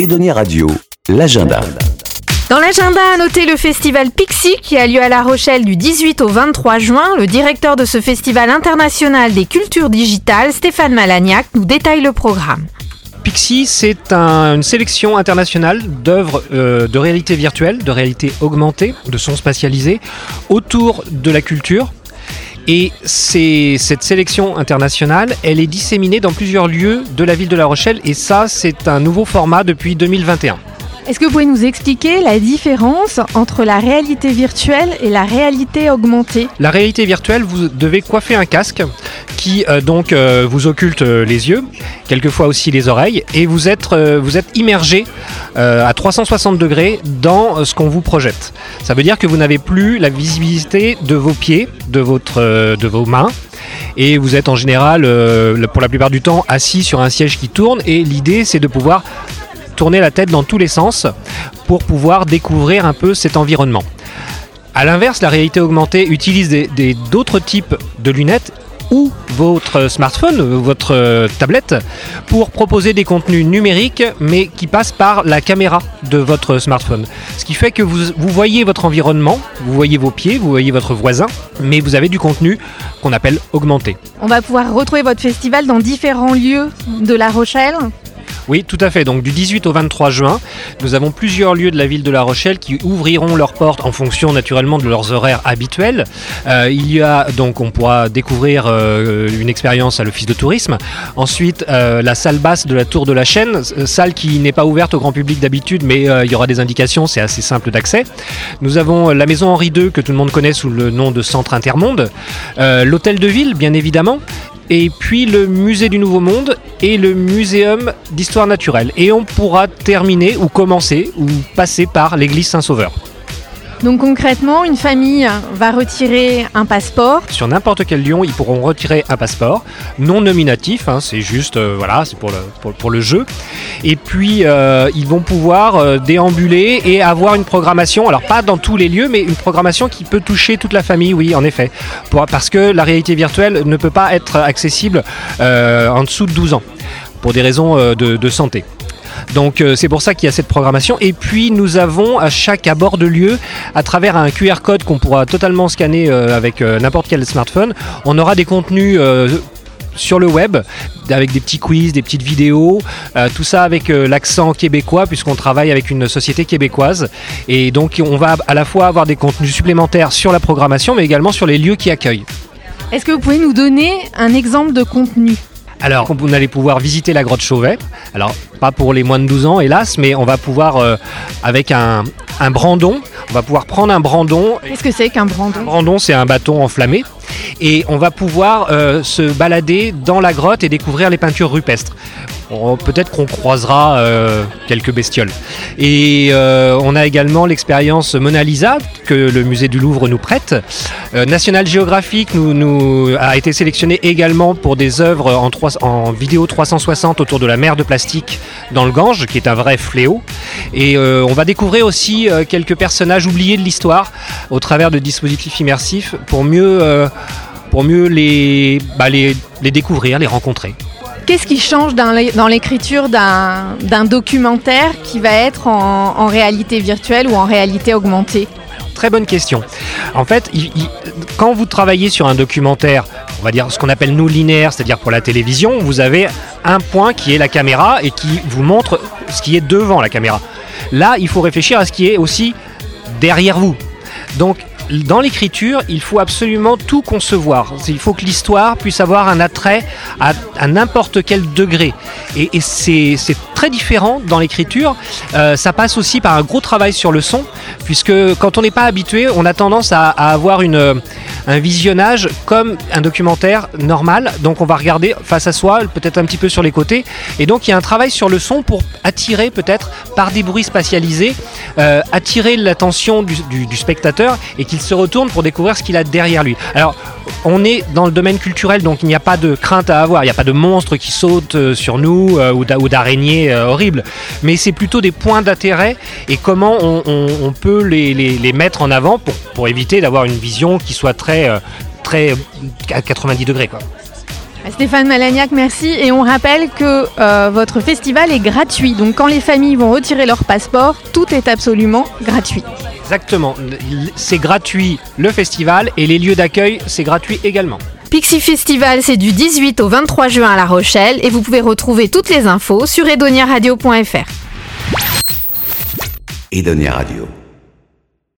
Edonia Radio, l'agenda. Dans l'agenda, à noter le festival Pixie qui a lieu à La Rochelle du 18 au 23 juin. Le directeur de ce festival international des cultures digitales, Stéphane Malagnac, nous détaille le programme. Pixie, c'est un- une sélection internationale d'œuvres euh, de réalité virtuelle, de réalité augmentée, de sons spatialisés autour de la culture. Et cette sélection internationale, elle est disséminée dans plusieurs lieux de la ville de La Rochelle. Et ça, c'est un nouveau format depuis 2021. Est-ce que vous pouvez nous expliquer la différence entre la réalité virtuelle et la réalité augmentée? La réalité virtuelle, vous devez coiffer un casque qui euh, donc euh, vous occulte euh, les yeux, quelquefois aussi les oreilles, et vous êtes, vous êtes immergé à 360 degrés dans ce qu'on vous projette. Ça veut dire que vous n'avez plus la visibilité de vos pieds, de, votre, de vos mains, et vous êtes en général, pour la plupart du temps, assis sur un siège qui tourne, et l'idée c'est de pouvoir tourner la tête dans tous les sens pour pouvoir découvrir un peu cet environnement. A l'inverse, la réalité augmentée utilise d'autres types de lunettes ou votre smartphone, euh, votre euh, tablette, pour proposer des contenus numériques, mais qui passent par la caméra de votre smartphone. Ce qui fait que vous, vous voyez votre environnement, vous voyez vos pieds, vous voyez votre voisin, mais vous avez du contenu qu'on appelle augmenté. On va pouvoir retrouver votre festival dans différents lieux de La Rochelle. Oui, tout à fait. Donc du 18 au 23 juin, nous avons plusieurs lieux de la ville de La Rochelle qui ouvriront leurs portes en fonction naturellement de leurs horaires habituels. Euh, il y a donc, on pourra découvrir euh, une expérience à l'office de tourisme. Ensuite, euh, la salle basse de la Tour de la Chaîne, salle qui n'est pas ouverte au grand public d'habitude, mais il y aura des indications, c'est assez simple d'accès. Nous avons la maison Henri II que tout le monde connaît sous le nom de Centre Intermonde, l'hôtel de ville bien évidemment, et puis le musée du Nouveau Monde et le muséum d'histoire naturelle. Et on pourra terminer ou commencer ou passer par l'église Saint-Sauveur. Donc concrètement, une famille va retirer un passeport. Sur n'importe quel lion, ils pourront retirer un passeport non nominatif, hein, c'est juste euh, voilà, c'est pour le, jeu. Et puis euh, ils vont pouvoir euh, déambuler et avoir une programmation, alors pas dans tous les lieux, mais une programmation qui peut toucher toute la famille, oui, en effet, parce que la réalité virtuelle ne peut pas être accessible en dessous de 12 ans pour des raisons de santé. Donc euh, c'est pour ça qu'il y a cette programmation. Et puis nous avons à chaque abord de lieu, à travers un QR code qu'on pourra totalement scanner euh, avec euh, n'importe quel smartphone, on aura des contenus sur le web avec des petits quiz, des petites vidéos, tout ça avec l'accent québécois puisqu'on travaille avec une société québécoise et donc on va à la fois avoir des contenus supplémentaires sur la programmation mais également sur les lieux qui accueillent. Est-ce que vous pouvez nous donner un exemple de contenu? Alors, vous allez pouvoir visiter la grotte Chauvet. Alors, pas pour les moins de 12 ans, hélas, mais on va pouvoir, euh, avec un, un brandon, on va pouvoir prendre un brandon. Qu'est-ce que c'est qu'un Un brandon brandon, c'est un bâton enflammé. Et on va pouvoir euh, se balader dans la grotte et découvrir les peintures rupestres. On- Peut-être qu'on croisera euh, quelques bestioles. Et euh, on a également l'expérience Mona Lisa que le musée du Louvre nous prête. Euh, National Geographic nous, a été sélectionné également pour des œuvres en, vidéo 360 autour de la mer de plastique dans le Gange, qui est un vrai fléau. Et on va découvrir aussi quelques personnages oubliés de l'histoire au travers de dispositifs immersifs pour mieux, bah, les découvrir, les rencontrer. Qu'est-ce qui change dans l'é- dans l'écriture d'un documentaire qui va être en, réalité virtuelle ou en réalité augmentée? Très bonne question. En fait, quand vous travaillez sur un documentaire, on va dire ce qu'on appelle nous linéaire, c'est-à-dire pour la télévision, vous avez un point qui est la caméra et qui vous montre ce qui est devant la caméra. Là, il faut réfléchir à ce qui est aussi derrière vous. Donc, dans l'écriture, il faut absolument tout concevoir. Il faut que l'histoire puisse avoir un attrait à, n'importe quel degré. Et, c'est très différent dans l'écriture. Euh, ça passe aussi par un gros travail sur le son, puisque quand on n'est pas habitué, on a tendance à, avoir un visionnage comme un documentaire normal. Donc on va regarder face à soi, peut-être un petit peu sur les côtés. Et donc il y a un travail sur le son pour attirer peut-être par des bruits spatialisés, euh, attirer l'attention du- du spectateur et qu'il se retourne pour découvrir ce qu'il a derrière lui. Alors on est dans le domaine culturel, donc il n'y a pas de crainte à avoir, il n'y a pas de monstres qui sautent euh, sur nous euh, ou d'a- ou d'araignées euh, horribles, mais c'est plutôt des points d'intérêt et comment on, peut les, mettre en avant pour, éviter d'avoir une vision qui soit très, très à 90 degrés. Stéphane Malagnac, merci. Et on rappelle que votre festival est gratuit. Donc quand les familles vont retirer leur passeport, tout est absolument gratuit. Exactement. C'est gratuit le festival et les lieux d'accueil, c'est gratuit également. Pixie Festival, c'est du 18 au 23 juin à La Rochelle et vous pouvez retrouver toutes les infos sur edoniaradio.fr. Edonia Radio.